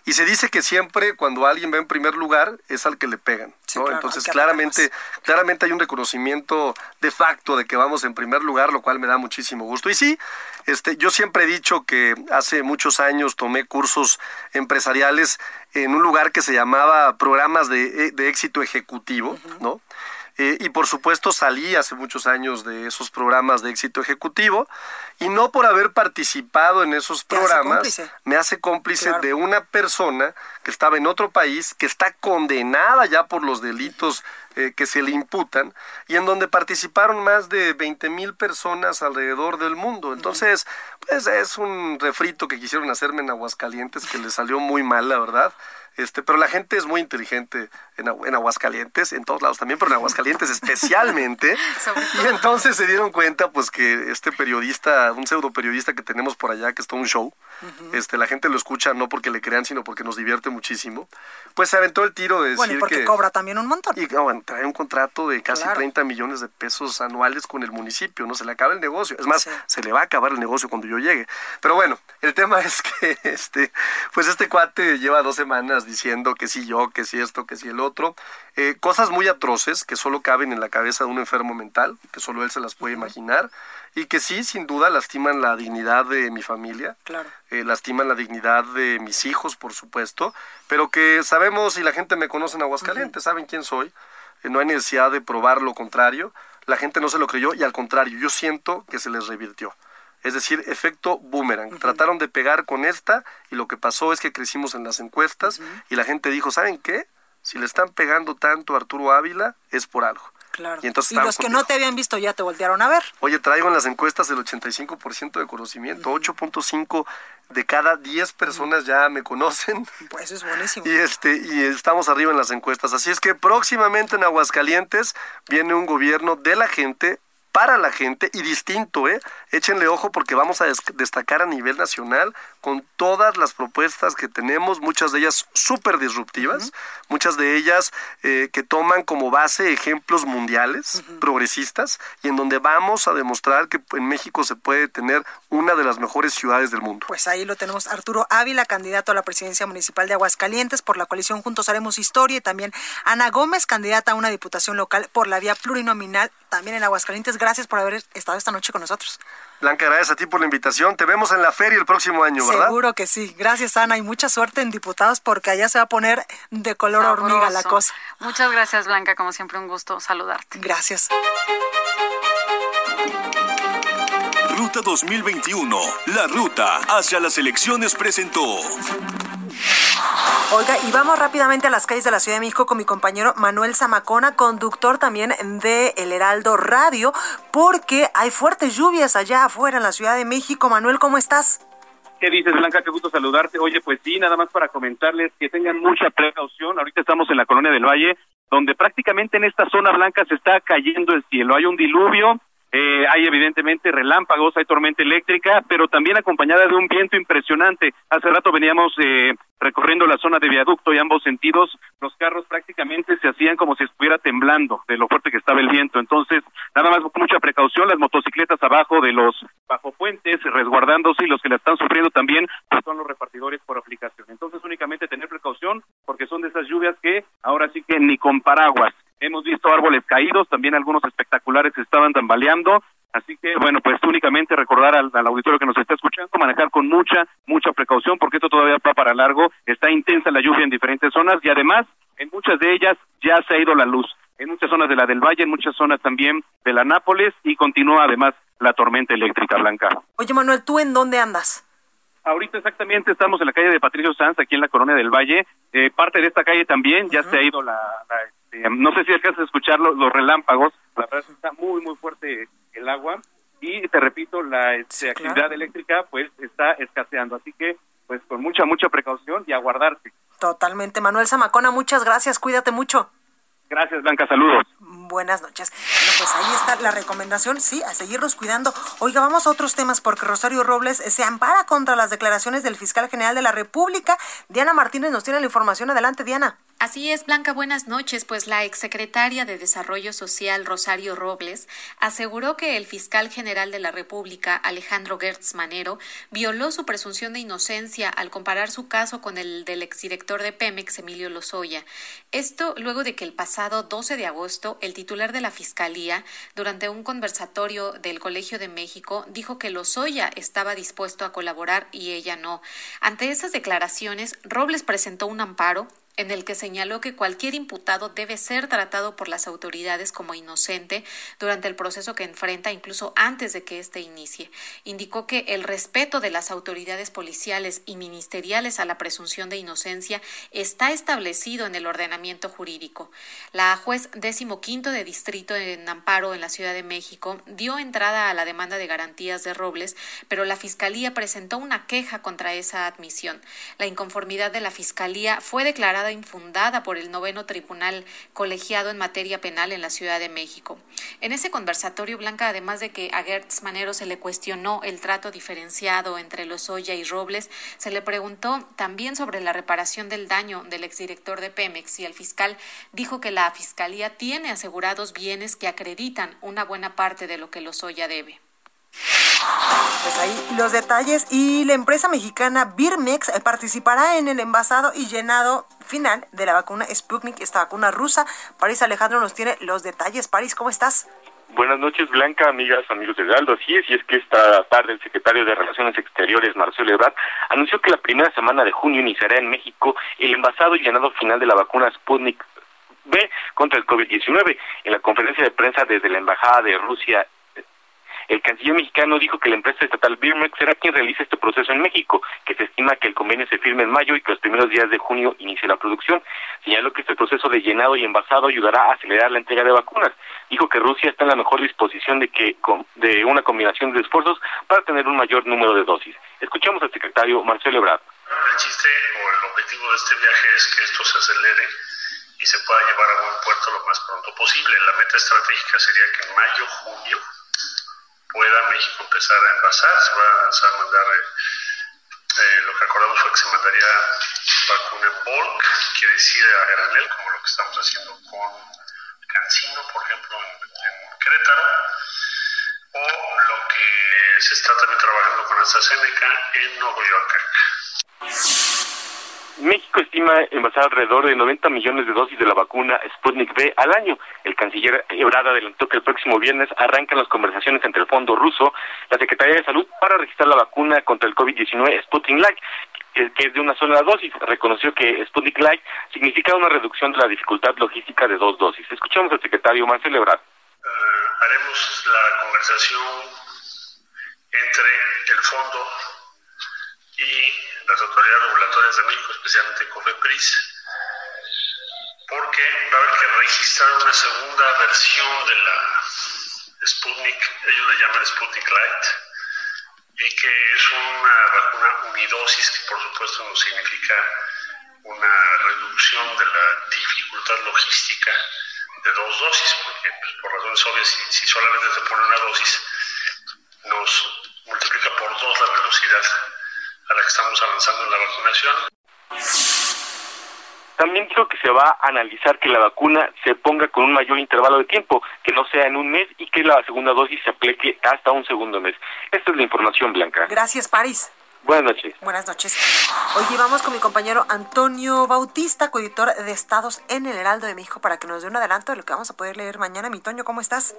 y se dice que siempre cuando alguien va en primer lugar es al que le pegan, ¿no? Entonces claramente, claramente hay un reconocimiento de facto de que vamos en primer lugar, lo cual me da muchísimo gusto. Y sí, este, yo siempre he dicho que hace muchos años tomé cursos empresariales en un lugar que se llamaba programas de, de éxito ejecutivo, ¿no? Eh, y por supuesto salí hace muchos años de esos programas de éxito ejecutivo y no por haber participado en esos programas me hace cómplice de una persona que estaba en otro país, que está condenada ya por los delitos eh, que se le imputan y en donde participaron más de 20 mil personas alrededor del mundo. Entonces, pues es un refrito que quisieron hacerme en Aguascalientes que le salió muy mal, la verdad. Este, pero la gente es muy inteligente en, en, Aguascalientes, en todos lados también, pero en Aguascalientes especialmente. y entonces se dieron cuenta pues que este periodista, un pseudo periodista que tenemos por allá, que está un show, este, la gente lo escucha no porque le crean, sino porque nos divierte muchísimo, pues se aventó el tiro de decir bueno, y porque cobra también un montón. Y bueno, trae un contrato de casi 30 millones de pesos anuales con el municipio, no se le acaba el negocio. Es más, se le va a acabar el negocio cuando yo llegue. Pero bueno, el tema es que este, pues este cuate lleva dos semanas diciendo que sí yo, que sí esto, que sí el otro. Eh, cosas muy atroces que solo caben en la cabeza de un enfermo mental, que solo él se las puede imaginar, y que sí, sin duda, lastiman la dignidad de mi familia, claro. eh, lastiman la dignidad de mis hijos, por supuesto, pero que sabemos y la gente me conoce en Aguascalientes, saben quién soy, eh, no hay necesidad de probar lo contrario, la gente no se lo creyó y al contrario, yo siento que se les revirtió. Es decir, efecto boomerang. Trataron de pegar con esta y lo que pasó es que crecimos en las encuestas y la gente dijo, ¿saben qué? Si le están pegando tanto a Arturo Ávila es por algo. Claro. Y, entonces y los que no te habían visto ya te voltearon a ver. Oye, traigo en las encuestas el 85% de conocimiento, 8.5 de cada 10 personas ya me conocen. Pues es buenísimo. Y este y estamos arriba en las encuestas, así es que próximamente en Aguascalientes viene un gobierno de la gente para la gente y distinto, ¿eh? Échenle ojo porque vamos a destacar a nivel nacional con todas las propuestas que tenemos, muchas de ellas súper disruptivas, muchas de ellas eh, que toman como base ejemplos mundiales, progresistas, y en donde vamos a demostrar que en México se puede tener una de las mejores ciudades del mundo. Pues ahí lo tenemos, Arturo Ávila, candidato a la presidencia municipal de Aguascalientes por la coalición Juntos Haremos Historia, y también Ana Gómez, candidata a una diputación local por la vía plurinominal, también en Aguascalientes. Gracias por haber estado esta noche con nosotros. Blanca, gracias a ti por la invitación. Te vemos en la feria el próximo año, ¿verdad? Seguro que sí. Gracias, Ana, y mucha suerte en diputados porque allá se va a poner de color hormiga la cosa. Muchas gracias, Blanca. Como siempre, un gusto saludarte. Gracias. Ruta 2021, la ruta hacia las elecciones presentó. Oiga, y vamos rápidamente a las calles de la Ciudad de México con mi compañero Manuel Zamacona, conductor también de El Heraldo Radio, porque hay fuertes lluvias allá afuera en la Ciudad de México. Manuel, ¿cómo estás? ¿Qué dices, Blanca? Qué gusto saludarte. Oye, pues sí, nada más para comentarles que tengan mucha precaución. Ahorita estamos en la colonia del Valle, donde prácticamente en esta zona blanca se está cayendo el cielo. Hay un diluvio, eh, hay evidentemente relámpagos, hay tormenta eléctrica, pero también acompañada de un viento impresionante. Hace rato veníamos eh, recorriendo la zona de viaducto y ambos sentidos, los carros prácticamente se hacían como si estuviera temblando de lo fuerte que estaba el viento. Entonces, nada más con mucha precaución, las motocicletas abajo de los bajo puentes, resguardándose y los que la están sufriendo también pues son los repartidores por aplicación. Entonces, únicamente tener precaución porque son de esas lluvias que ahora sí que ni con paraguas. Hemos visto árboles caídos, también algunos espectaculares estaban tambaleando. Así que, bueno, pues únicamente recordar al, auditorio que nos está escuchando, manejar con mucha, mucha precaución, porque esto todavía va para largo. Está intensa la lluvia en diferentes zonas y además, en muchas de ellas ya se ha ido la luz. En muchas zonas de la del Valle, en muchas zonas también de la Nápoles y continúa además la tormenta eléctrica blanca. Oye, Manuel, ¿tú en dónde andas? Ahorita exactamente estamos en la calle de Patricio Sanz, aquí en la Colonia del Valle. Eh, parte de esta calle también ya se ha ido la, este, no sé si alcanzas a escuchar los, relámpagos, la verdad está muy, muy fuerte el agua y te repito, la este, actividad eléctrica pues está escaseando, así que pues con mucha, mucha precaución y aguardarse. Totalmente, Manuel Zamacona, muchas gracias, cuídate mucho. Gracias, Blanca, saludos. Buenas noches. Bueno, pues ahí está la recomendación, sí, a seguirnos cuidando. Oiga, vamos a otros temas porque Rosario Robles se ampara contra las declaraciones del fiscal general de la República. Diana Martínez nos tiene la información. Adelante, Diana. Así es, Blanca, buenas noches. Pues la exsecretaria de Desarrollo Social, Rosario Robles, aseguró que el fiscal general de la República, Alejandro Gertz Manero, violó su presunción de inocencia al comparar su caso con el del exdirector de Pemex, Emilio Lozoya. Esto luego de que el pasado 12 de agosto, el titular de la Fiscalía, durante un conversatorio del Colegio de México, dijo que Lozoya estaba dispuesto a colaborar y ella no. Ante esas declaraciones, Robles presentó un amparo en el que señaló que cualquier imputado debe ser tratado por las autoridades como inocente durante el proceso que enfrenta, incluso antes de que éste inicie. Indicó que el respeto de las autoridades policiales y ministeriales a la presunción de inocencia está establecido en el ordenamiento jurídico. La juez décimo quinto de distrito en Amparo en la Ciudad de México dio entrada a la demanda de garantías de Robles, pero la Fiscalía presentó una queja contra esa admisión. La inconformidad de la Fiscalía fue declarada infundada por el noveno tribunal colegiado en materia penal en la Ciudad de México. En ese conversatorio, Blanca, además de que a Gertz Manero se le cuestionó el trato diferenciado entre Lozoya y Robles, se le preguntó también sobre la reparación del daño del exdirector de Pemex y el fiscal dijo que la Fiscalía tiene asegurados bienes que acreditan una buena parte de lo que Lozoya debe. Pues ahí los detalles y la empresa mexicana Birmex participará en el envasado y llenado final de la vacuna Sputnik, esta vacuna rusa. París Alejandro nos tiene los detalles. París, ¿cómo estás? Buenas noches, Blanca, amigas, amigos de Aldo. Así es, y es que esta tarde el secretario de Relaciones Exteriores, Marcelo Ebrard, anunció que la primera semana de junio iniciará en México el envasado y llenado final de la vacuna Sputnik B contra el COVID-19. En la conferencia de prensa desde la Embajada de Rusia el canciller mexicano dijo que la empresa estatal Birmex será quien realice este proceso en México, que se estima que el convenio se firme en mayo y que los primeros días de junio inicie la producción. Señaló que este proceso de llenado y envasado ayudará a acelerar la entrega de vacunas. Dijo que Rusia está en la mejor disposición de que de una combinación de esfuerzos para tener un mayor número de dosis. Escuchamos al secretario Marcelo Ebrard. El objetivo de este viaje es que esto se acelere y se pueda llevar a buen puerto lo más pronto posible. La meta estratégica sería que en mayo, junio pueda México empezar a envasar, se va a, mandar, eh, eh, lo que acordamos fue que se mandaría vacuna en bulk, quiere decir a granel, como lo que estamos haciendo con Cancino, por ejemplo, en, Querétaro, o lo que se está también trabajando con AstraZeneca en Nuevo York. México estima envasar alrededor de 90 millones de dosis de la vacuna Sputnik V al año. El canciller Ebrard adelantó que el próximo viernes arrancan las conversaciones entre el Fondo Ruso, la Secretaría de Salud, para registrar la vacuna contra el COVID-19 Sputnik Light que es de una sola dosis. Reconoció que Sputnik Light significa una reducción de la dificultad logística de dos dosis. Escuchamos al secretario Marcelo Ebrard. Uh, haremos la conversación entre el fondo las autoridades regulatorias de México, especialmente COFEPRIS, porque va a haber que registrar una segunda versión de la Sputnik, ellos le llaman Sputnik Light, y que es una vacuna unidosis, que por supuesto no significa una reducción de la dificultad logística de dos dosis, porque pues, por razones obvias, si solamente se pone una dosis, nos multiplica por dos la velocidad a la que estamos avanzando en la vacunación. También creo que se va a analizar que la vacuna se ponga con un mayor intervalo de tiempo, que no sea en un mes y que la segunda dosis se aplique hasta un segundo mes. Esta es la información, Blanca. Gracias, París. Buenas noches. Buenas noches. Hoy vamos con mi compañero Antonio Bautista, coeditor de Estados en el Heraldo de México, para que nos dé un adelanto de lo que vamos a poder leer mañana. Mi Toño, ¿cómo estás?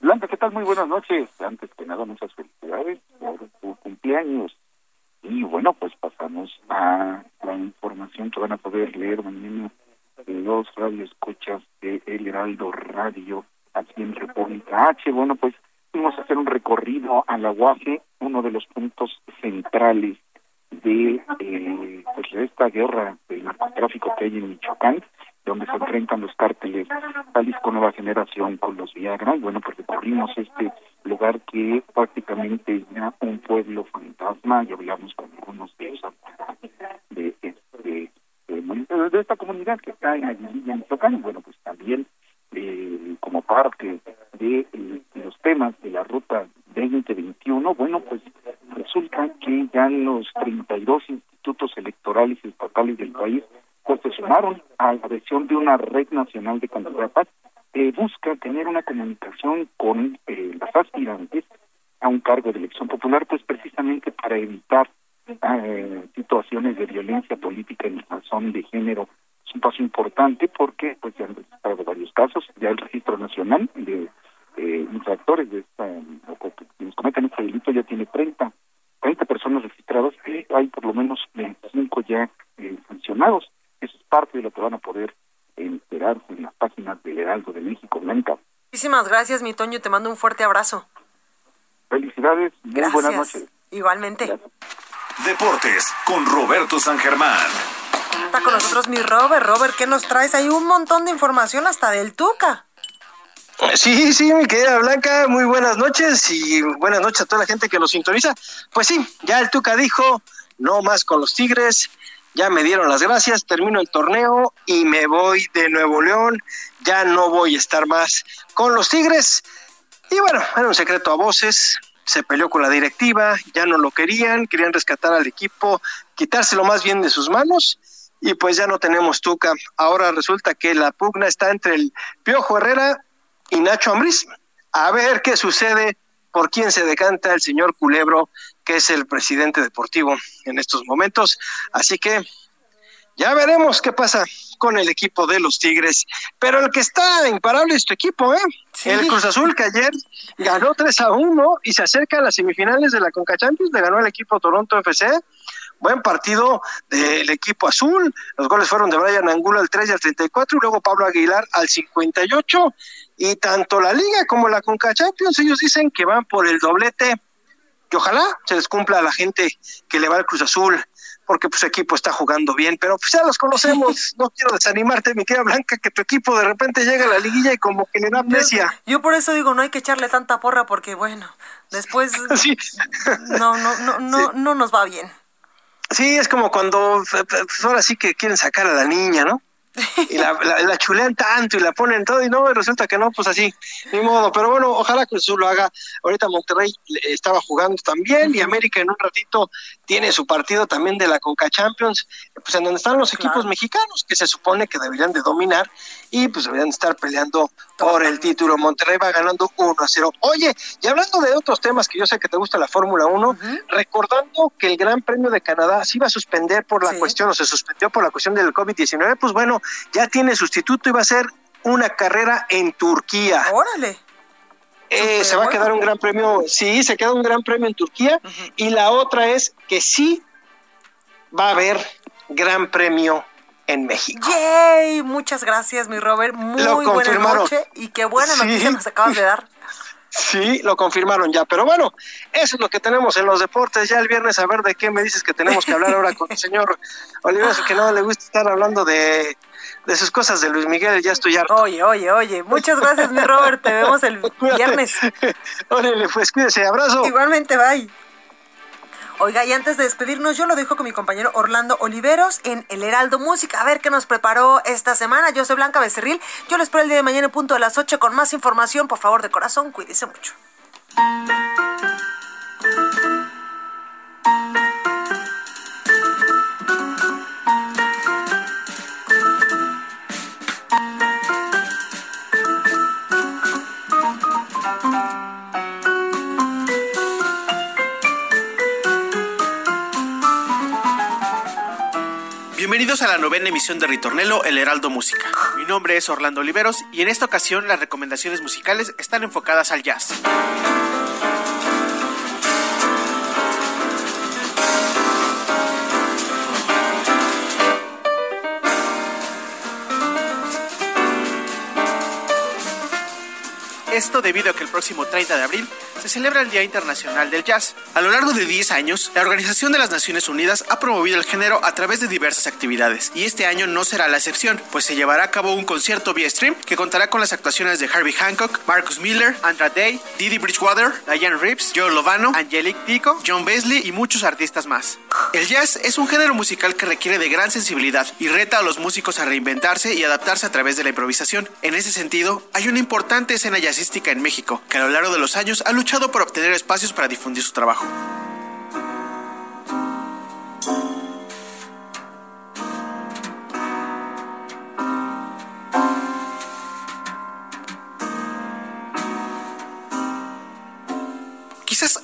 Blanca, ¿qué tal? Muy buenas noches. Antes que nada, muchas felicidades por tu cumpleaños. Y bueno, pues pasamos a la información que van a poder leer mañana de los radioescuchas de El Heraldo Radio aquí en República H. Bueno, pues vamos a hacer un recorrido a la UAFE, uno de los puntos centrales de eh, pues esta guerra del narcotráfico que hay en Michoacán, donde se enfrentan los cárteles Jalisco Nueva Generación con los Viagra. Y bueno, pues recorrimos este lugar que prácticamente es ya un pueblo fantasma y hablamos con algunos de de, de, de, esta comunidad que está en Aguililla, Michoacán. Y bueno, pues también eh, como parte de eh, los temas de la ruta 2021, bueno, pues resulta que ya los 32 institutos electorales estatales del país pues se sumaron a la adhesión de una red nacional de candidatas que busca tener una comunicación con eh, las aspirantes a un cargo de elección popular, pues precisamente para evitar eh, situaciones de violencia política en razón de género. Es un paso importante porque pues ya han registrado varios casos, ya el registro nacional de eh, infractores de esta, que nos cometen este delito ya tiene 30, 30 personas registradas y hay por lo menos 25 ya eh, sancionados. Parte de lo que van a poder enterarse en las páginas del Heraldo de México, Blanca. Muchísimas gracias, mi Toño. Te mando un fuerte abrazo. Felicidades. Muy gracias. buenas noches. Igualmente. Gracias. Deportes con Roberto San Germán. Está con nosotros mi Robert. Robert, ¿qué nos traes? Hay un montón de información hasta del Tuca. Sí, sí, mi querida Blanca, muy buenas noches y buenas noches a toda la gente que nos sintoniza. Pues sí, ya el Tuca dijo, no más con los Tigres, ya me dieron las gracias, termino el torneo y me voy de Nuevo León, ya no voy a estar más con los Tigres. Y bueno, era un secreto a voces, se peleó con la directiva, ya no lo querían, querían rescatar al equipo, quitárselo más bien de sus manos y pues ya no tenemos Tuca. Ahora resulta que la pugna está entre el Piojo Herrera y Nacho Ambriz. A ver qué sucede, por quién se decanta el señor Culebro, que es el presidente deportivo en estos momentos. Así que ya veremos qué pasa con el equipo de los Tigres. Pero el que está imparable es tu equipo, ¿eh? Sí. El Cruz Azul que ayer ganó 3 a 1 y se acerca a las semifinales de la Conca Champions, le ganó el equipo Toronto FC. Buen partido del equipo azul. Los goles fueron de Brian Angulo al 3 y al 34 y luego Pablo Aguilar al 58. Y tanto la Liga como la Conca Champions, ellos dicen que van por el doblete. Que ojalá se les cumpla a la gente que le va al Cruz Azul, porque pues su equipo está jugando bien, pero pues ya los conocemos. No quiero desanimarte, mi querida Blanca, que tu equipo de repente llega a la liguilla y como que le da amnesia. Yo por eso digo, no hay que echarle tanta porra porque bueno, después Sí. no, no, no, no, no nos va bien. Sí, es como cuando pues ahora sí que quieren sacar a la niña, ¿no? Y la, la, la chulean tanto y la ponen todo y no, resulta que no, pues así, ni modo. Pero bueno, ojalá que Azul lo haga. Ahorita Monterrey eh, estaba jugando también y América en un ratito tiene su partido también de la Conca Champions, pues en donde están los equipos mexicanos que se supone que deberían de dominar y pues deberían de estar peleando por el título. Monterrey va ganando 1 a 0. Oye, y hablando de otros temas que yo sé que te gusta la Fórmula 1, recordando que el Gran Premio de Canadá se iba a suspender por la cuestión, o se suspendió por la cuestión del COVID-19, pues bueno, ya tiene sustituto y va a ser una carrera en Turquía. Órale. Eh, se va a quedar un gran premio, sí, se queda un gran premio en Turquía. Y la otra es que sí va a haber gran premio en México. ¡Yay! Muchas gracias, mi Robert. Muy buena noche y qué buena Sí. noticia nos acabas de dar. Sí, lo confirmaron ya, pero bueno, eso es lo que tenemos en los deportes. Ya el viernes a ver de qué me dices que tenemos que hablar ahora con el señor Oliveros, que no le gusta estar hablando de, de sus cosas de Luis Miguel, ya estoy harto. Oye, oye, oye, muchas gracias, mi Robert. Te vemos el viernes. Órale, pues cuídese, abrazo. Igualmente, bye. Oiga, y antes de despedirnos, yo lo dejo con mi compañero Orlando Oliveros en El Heraldo Música. A ver qué nos preparó esta semana. Yo soy Blanca Becerril. Yo lo espero el día de mañana en punto de las 8 con más información. Por favor, de corazón, cuídese mucho. Bienvenidos a la novena emisión de Ritornelo, El Heraldo Música. Mi nombre es Orlando Oliveros y en esta ocasión las recomendaciones musicales están enfocadas al jazz. Esto debido a que el próximo 30 de abril se celebra el Día Internacional del Jazz. A lo largo de 10 años, la Organización de las Naciones Unidas ha promovido el género a través de diversas actividades, y este año no será la excepción, pues se llevará a cabo un concierto vía stream que contará con las actuaciones de Harvey Hancock, Marcus Miller, Andra Day, Didi Bridgewater, Diane Reeves, Joe Lovano, Angelique Tico, John Beasley y muchos artistas más. El jazz es un género musical que requiere de gran sensibilidad y reta a los músicos a reinventarse y adaptarse a través de la improvisación. En ese sentido, hay una importante escena en México, que a lo largo de los años ha luchado por obtener espacios para difundir su trabajo.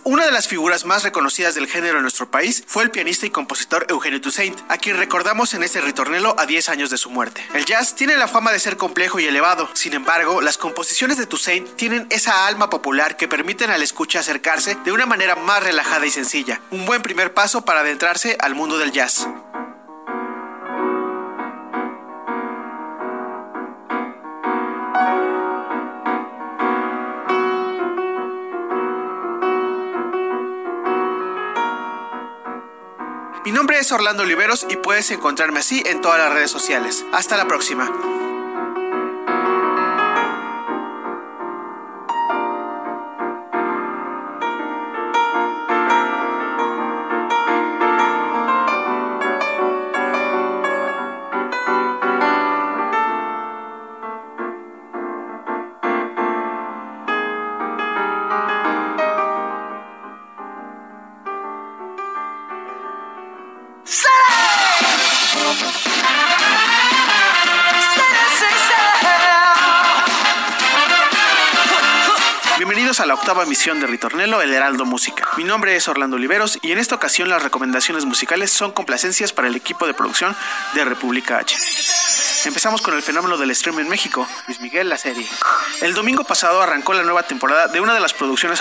Una de las figuras más reconocidas del género en nuestro país fue el pianista y compositor Eugenio Toussaint, a quien recordamos en este ritornelo a 10 años de su muerte. El jazz tiene la fama de ser complejo y elevado, sin embargo, las composiciones de Toussaint tienen esa alma popular que permiten al escucha acercarse de una manera más relajada y sencilla, un buen primer paso para adentrarse al mundo del jazz. Nombre es Orlando Oliveros y puedes encontrarme así en todas las redes sociales. Hasta la próxima. Bienvenidos a la octava emisión de Ritornelo, El Heraldo Música. Mi nombre es Orlando Oliveros y en esta ocasión las recomendaciones musicales son complacencias para el equipo de producción de República H. Empezamos con el fenómeno del stream en México, Luis Miguel, la serie. El domingo pasado arrancó la nueva temporada de una de las producciones